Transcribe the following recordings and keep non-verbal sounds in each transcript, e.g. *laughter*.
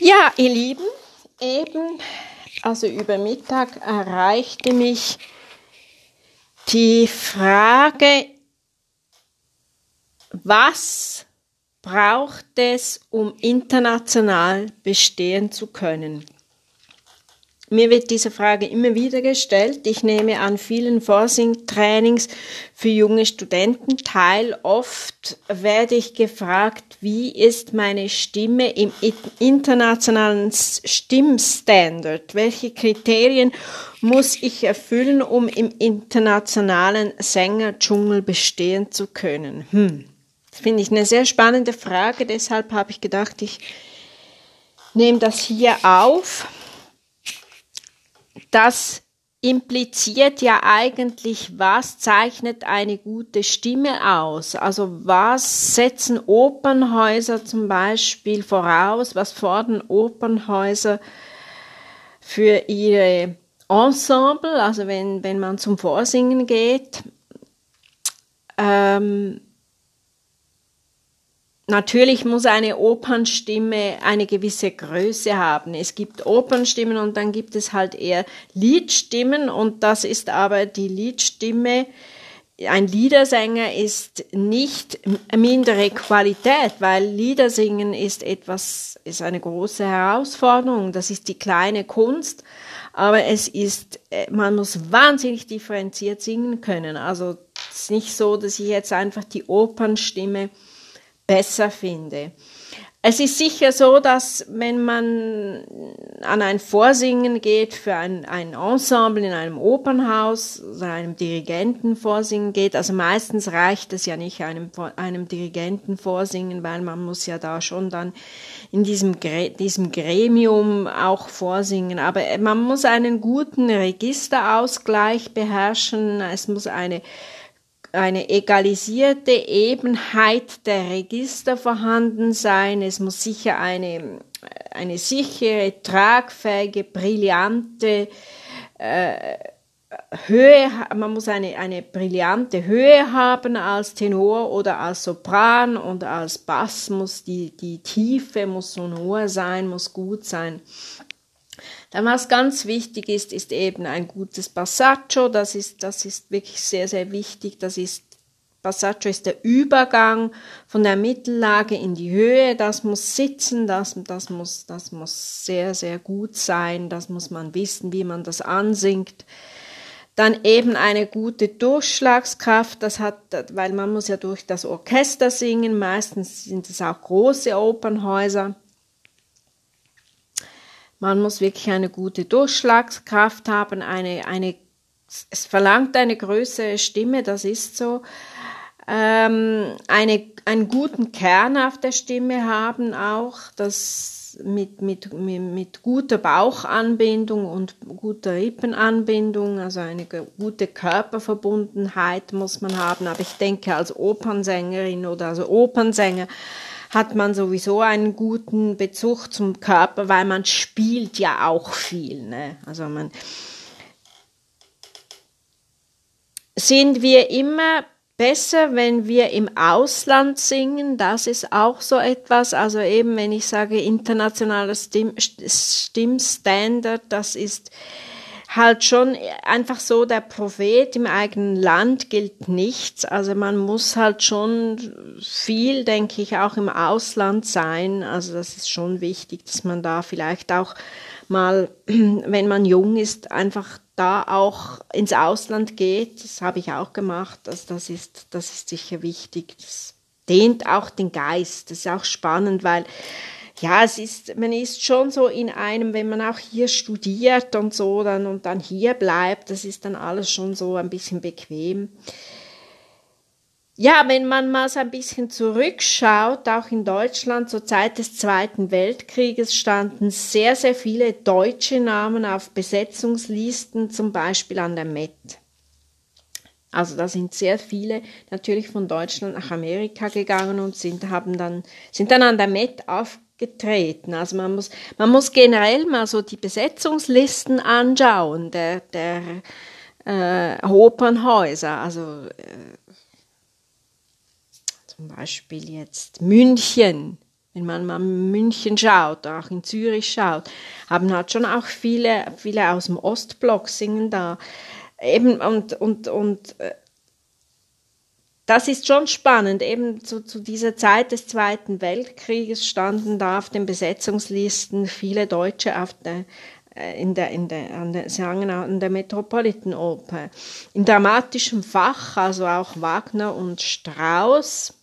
Ja, ihr Lieben, eben, also über Mittag erreichte mich die Frage, was braucht es, um international bestehen zu können? Mir wird diese Frage immer wieder gestellt. Ich nehme an vielen Forcing-Trainings für junge Studenten teil. Oft werde ich gefragt, wie ist meine Stimme im internationalen Stimmstandard? Welche Kriterien muss ich erfüllen, um im internationalen Sängerdschungel bestehen zu können? Hm. Das finde ich eine sehr spannende Frage. Deshalb habe ich gedacht, ich nehme das hier auf das impliziert ja eigentlich, was zeichnet eine gute Stimme aus? Also was setzen Opernhäuser zum Beispiel voraus? Was fordern Opernhäuser für ihre Ensemble? Also wenn, wenn man zum Vorsingen geht. Ähm, Natürlich muss eine Opernstimme eine gewisse Größe haben. Es gibt Opernstimmen und dann gibt es halt eher Liedstimmen und das ist aber die Liedstimme. Ein Liedersänger ist nicht mindere Qualität, weil Liedersingen ist etwas, ist eine große Herausforderung. Das ist die kleine Kunst. Aber es ist, äh, man muss wahnsinnig differenziert singen können. Also es ist nicht so, dass ich jetzt einfach die Opernstimme besser finde. Es ist sicher so, dass wenn man an ein Vorsingen geht für ein, ein Ensemble in einem Opernhaus oder einem Dirigenten vorsingen geht, also meistens reicht es ja nicht einem, einem Dirigenten vorsingen, weil man muss ja da schon dann in diesem, diesem Gremium auch vorsingen. Aber man muss einen guten Registerausgleich beherrschen, es muss eine eine egalisierte Ebenheit der Register vorhanden sein. Es muss sicher eine, eine sichere, tragfähige, brillante äh, Höhe, man muss eine, eine brillante Höhe haben als Tenor oder als Sopran und als Bass muss die, die Tiefe muss sonor sein, muss gut sein. Dann was ganz wichtig ist, ist eben ein gutes Passaggio. Das ist, das ist wirklich sehr, sehr wichtig. Das ist, Passaggio ist der Übergang von der Mittellage in die Höhe. Das muss sitzen, das, das muss, das muss sehr, sehr gut sein. Das muss man wissen, wie man das ansingt. Dann eben eine gute Durchschlagskraft, das hat, weil man muss ja durch das Orchester singen. Meistens sind es auch große Opernhäuser. Man muss wirklich eine gute Durchschlagskraft haben, eine, eine, es verlangt eine größere Stimme, das ist so. Ähm, eine, einen guten Kern auf der Stimme haben auch, das mit, mit, mit, mit guter Bauchanbindung und guter Rippenanbindung, also eine gute Körperverbundenheit muss man haben. Aber ich denke, als Opernsängerin oder als Opernsänger hat man sowieso einen guten Bezug zum Körper, weil man spielt ja auch viel. Ne? Also man sind wir immer besser, wenn wir im Ausland singen. Das ist auch so etwas. Also eben, wenn ich sage internationaler Stimm Stimmstandard, das ist halt schon einfach so, der Prophet im eigenen Land gilt nichts. Also man muss halt schon viel, denke ich, auch im Ausland sein. Also das ist schon wichtig, dass man da vielleicht auch mal, *clears throat* wenn man jung ist, einfach da auch ins Ausland geht. Das habe ich auch gemacht. Also das ist, das ist sicher wichtig. Das dehnt auch den Geist. Das ist auch spannend, weil ja, es ist, man ist schon so in einem, wenn man auch hier studiert und so dann und dann hier bleibt, das ist dann alles schon so ein bisschen bequem. Ja, wenn man mal so ein bisschen zurückschaut, auch in Deutschland zur Zeit des Zweiten Weltkrieges standen sehr, sehr viele deutsche Namen auf Besetzungslisten, zum Beispiel an der Met. Also da sind sehr viele natürlich von Deutschland nach Amerika gegangen und sind, haben dann, sind dann an der Met auf, getreten. Also man muss, man muss generell mal so die Besetzungslisten anschauen der, der äh, Opernhäuser. Also äh, zum Beispiel jetzt München. wenn man mal in München schaut, auch in Zürich schaut, haben halt schon auch viele, viele aus dem Ostblock singen da. Eben und, und, und äh, das ist schon spannend. Eben zu, zu dieser Zeit des Zweiten Weltkrieges standen da auf den Besetzungslisten viele Deutsche auf der, äh, in der, in der, an der, sagen, an der Metropolitan Oper. In dramatischem Fach, also auch Wagner und Strauss.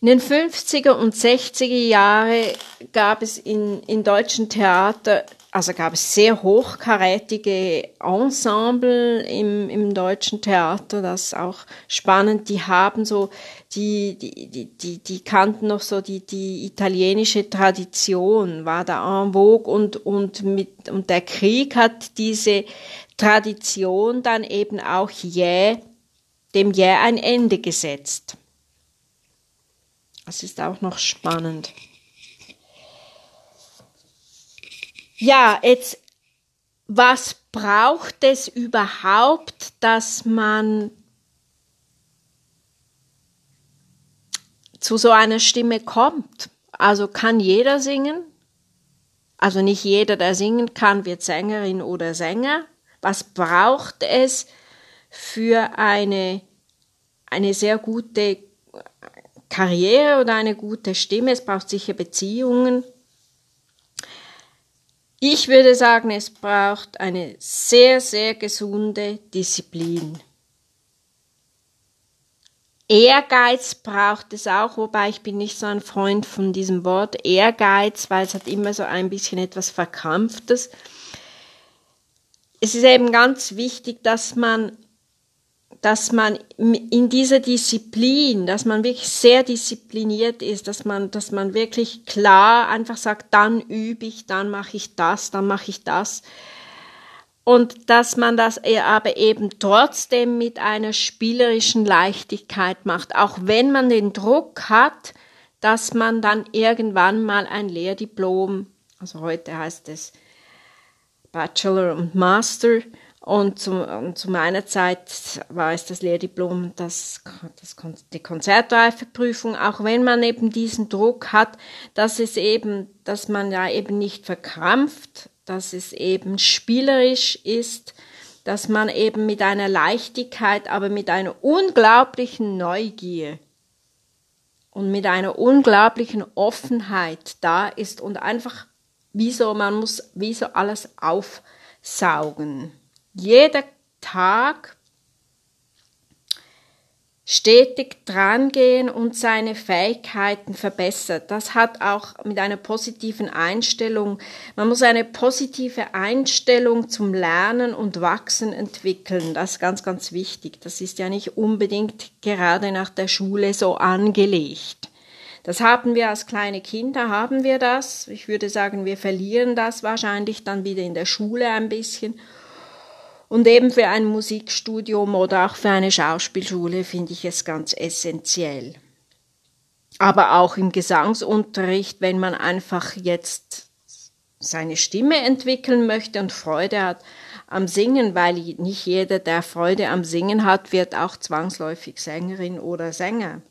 In den 50er und 60er Jahre gab es in, in deutschen Theater, also gab es sehr hochkarätige Ensemble im, im deutschen Theater, das ist auch spannend, die haben so, die, die, die, die, die kannten noch so die, die italienische Tradition, war da en vogue und, und mit, und der Krieg hat diese Tradition dann eben auch jäh, dem jäh ein Ende gesetzt. Das ist auch noch spannend. Ja, jetzt, was braucht es überhaupt, dass man zu so einer Stimme kommt? Also kann jeder singen? Also nicht jeder, der singen kann, wird Sängerin oder Sänger. Was braucht es für eine, eine sehr gute Karriere oder eine gute Stimme, es braucht sicher Beziehungen. Ich würde sagen, es braucht eine sehr, sehr gesunde Disziplin. Ehrgeiz braucht es auch, wobei ich bin nicht so ein Freund von diesem Wort Ehrgeiz, weil es hat immer so ein bisschen etwas Verkrampftes. Es ist eben ganz wichtig, dass man dass man in dieser Disziplin, dass man wirklich sehr diszipliniert ist, dass man, dass man wirklich klar einfach sagt, dann übe ich, dann mache ich das, dann mache ich das. Und dass man das aber eben trotzdem mit einer spielerischen Leichtigkeit macht, auch wenn man den Druck hat, dass man dann irgendwann mal ein Lehrdiplom, also heute heißt es Bachelor und Master, und zu, und zu, meiner Zeit war es das Lehrdiplom, das, das, die Konzertreifeprüfung, auch wenn man eben diesen Druck hat, dass es eben, dass man ja eben nicht verkrampft, dass es eben spielerisch ist, dass man eben mit einer Leichtigkeit, aber mit einer unglaublichen Neugier und mit einer unglaublichen Offenheit da ist und einfach wie so, man muss wie so alles aufsaugen jeder Tag stetig drangehen und seine Fähigkeiten verbessert. Das hat auch mit einer positiven Einstellung, man muss eine positive Einstellung zum Lernen und Wachsen entwickeln. Das ist ganz, ganz wichtig. Das ist ja nicht unbedingt gerade nach der Schule so angelegt. Das haben wir als kleine Kinder, haben wir das. Ich würde sagen, wir verlieren das wahrscheinlich dann wieder in der Schule ein bisschen und eben für ein Musikstudium oder auch für eine Schauspielschule finde ich es ganz essentiell. Aber auch im Gesangsunterricht, wenn man einfach jetzt seine Stimme entwickeln möchte und Freude hat am Singen, weil nicht jeder, der Freude am Singen hat, wird auch zwangsläufig Sängerin oder Sänger.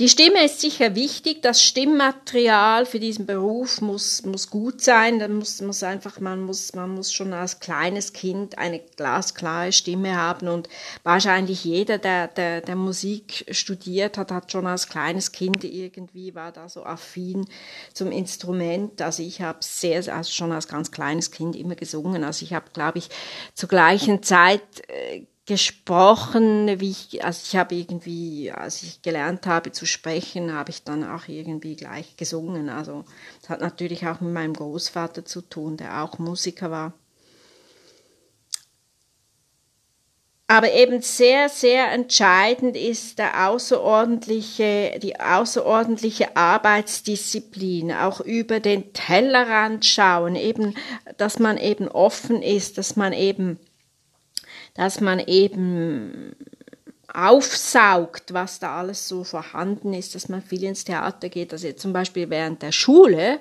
Die Stimme ist sicher wichtig. Das Stimmmaterial für diesen Beruf muss, muss gut sein. Da muss, muss einfach, man muss, man muss schon als kleines Kind eine glasklare Stimme haben und wahrscheinlich jeder, der, der, der Musik studiert hat, hat schon als kleines Kind irgendwie war da so affin zum Instrument. Also ich habe sehr, also schon als ganz kleines Kind immer gesungen. Also ich habe, glaube ich, zur gleichen Zeit äh, gesprochen, wie ich, also ich habe irgendwie, als ich gelernt habe zu sprechen, habe ich dann auch irgendwie gleich gesungen. Also das hat natürlich auch mit meinem Großvater zu tun, der auch Musiker war. Aber eben sehr, sehr entscheidend ist der außerordentliche, die außerordentliche Arbeitsdisziplin, auch über den Tellerrand schauen, eben, dass man eben offen ist, dass man eben dass man eben aufsaugt, was da alles so vorhanden ist, dass man viel ins Theater geht. Also zum Beispiel während der Schule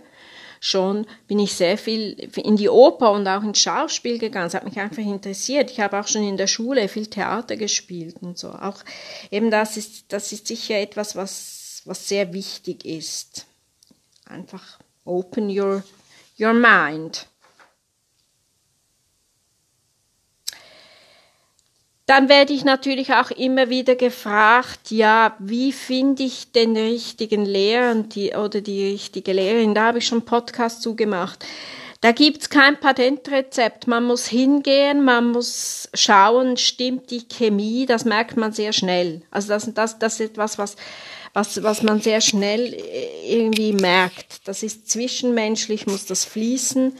schon bin ich sehr viel in die Oper und auch ins Schauspiel gegangen. Es hat mich einfach interessiert. Ich habe auch schon in der Schule viel Theater gespielt und so. Auch eben das ist, das ist sicher etwas, was, was sehr wichtig ist. Einfach open your, your mind. Dann werde ich natürlich auch immer wieder gefragt, ja, wie finde ich den richtigen Lehrer die, oder die richtige Lehrerin? Da habe ich schon Podcast zugemacht. Da gibt's kein Patentrezept. Man muss hingehen, man muss schauen, stimmt die Chemie, das merkt man sehr schnell. Also das, das, das ist etwas, was, was, was man sehr schnell äh, irgendwie merkt. Das ist zwischenmenschlich, muss das fließen.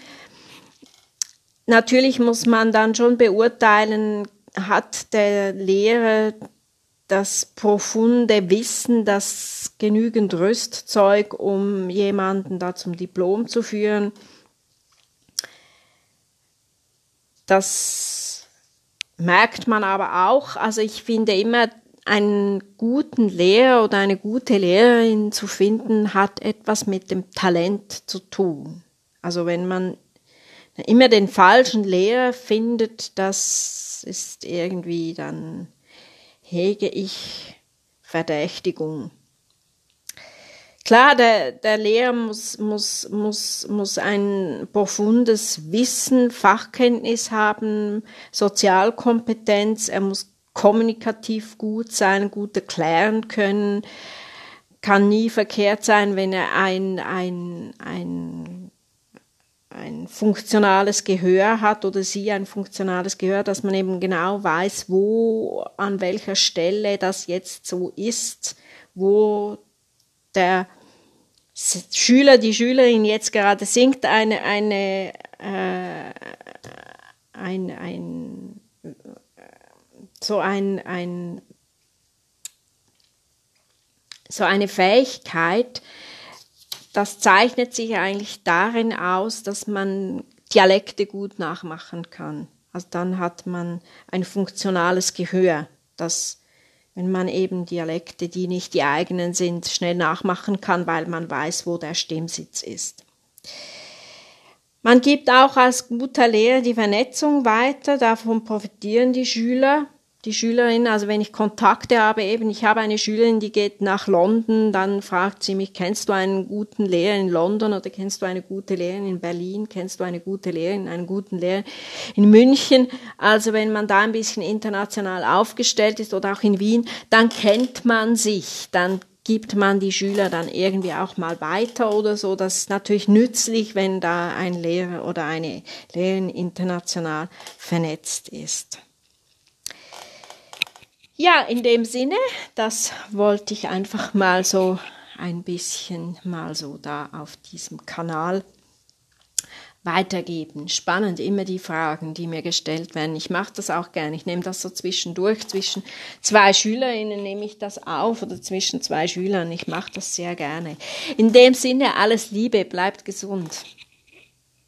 Natürlich muss man dann schon beurteilen, hat der Lehrer das profunde Wissen, das genügend Rüstzeug, um jemanden da zum Diplom zu führen. Das merkt man aber auch. Also ich finde immer, einen guten Lehrer oder eine gute Lehrerin zu finden, hat etwas mit dem Talent zu tun. Also wenn man immer den falschen Lehrer findet, das ist irgendwie, dann hege ich Verdächtigung. Klar, der, der Lehrer muss, muss, muss, muss ein profundes Wissen, Fachkenntnis haben, Sozialkompetenz, er muss kommunikativ gut sein, gut erklären können, kann nie verkehrt sein, wenn er ein, ein, ein ein funktionales Gehör hat oder sie ein funktionales Gehör, dass man eben genau weiß, wo, an welcher Stelle das jetzt so ist, wo der Schüler, die Schülerin jetzt gerade singt, eine, eine, äh, ein, ein, so ein, ein, so eine Fähigkeit, das zeichnet sich eigentlich darin aus, dass man Dialekte gut nachmachen kann. Also dann hat man ein funktionales Gehör, das, wenn man eben Dialekte, die nicht die eigenen sind, schnell nachmachen kann, weil man weiß, wo der Stimmsitz ist. Man gibt auch als guter Lehrer die Vernetzung weiter, davon profitieren die Schüler die Schülerin, also wenn ich Kontakte habe, eben, ich habe eine Schülerin, die geht nach London, dann fragt sie mich, kennst du einen guten Lehrer in London oder kennst du eine gute Lehrerin in Berlin, kennst du eine gute Lehrerin, einen guten Lehrer in München? Also wenn man da ein bisschen international aufgestellt ist oder auch in Wien, dann kennt man sich, dann gibt man die Schüler dann irgendwie auch mal weiter oder so. Das ist natürlich nützlich, wenn da ein Lehrer oder eine Lehrerin international vernetzt ist. Ja, in dem Sinne, das wollte ich einfach mal so ein bisschen mal so da auf diesem Kanal weitergeben. Spannend, immer die Fragen, die mir gestellt werden. Ich mache das auch gerne. Ich nehme das so zwischendurch. Zwischen zwei Schülerinnen nehme ich das auf oder zwischen zwei Schülern. Ich mache das sehr gerne. In dem Sinne, alles Liebe, bleibt gesund.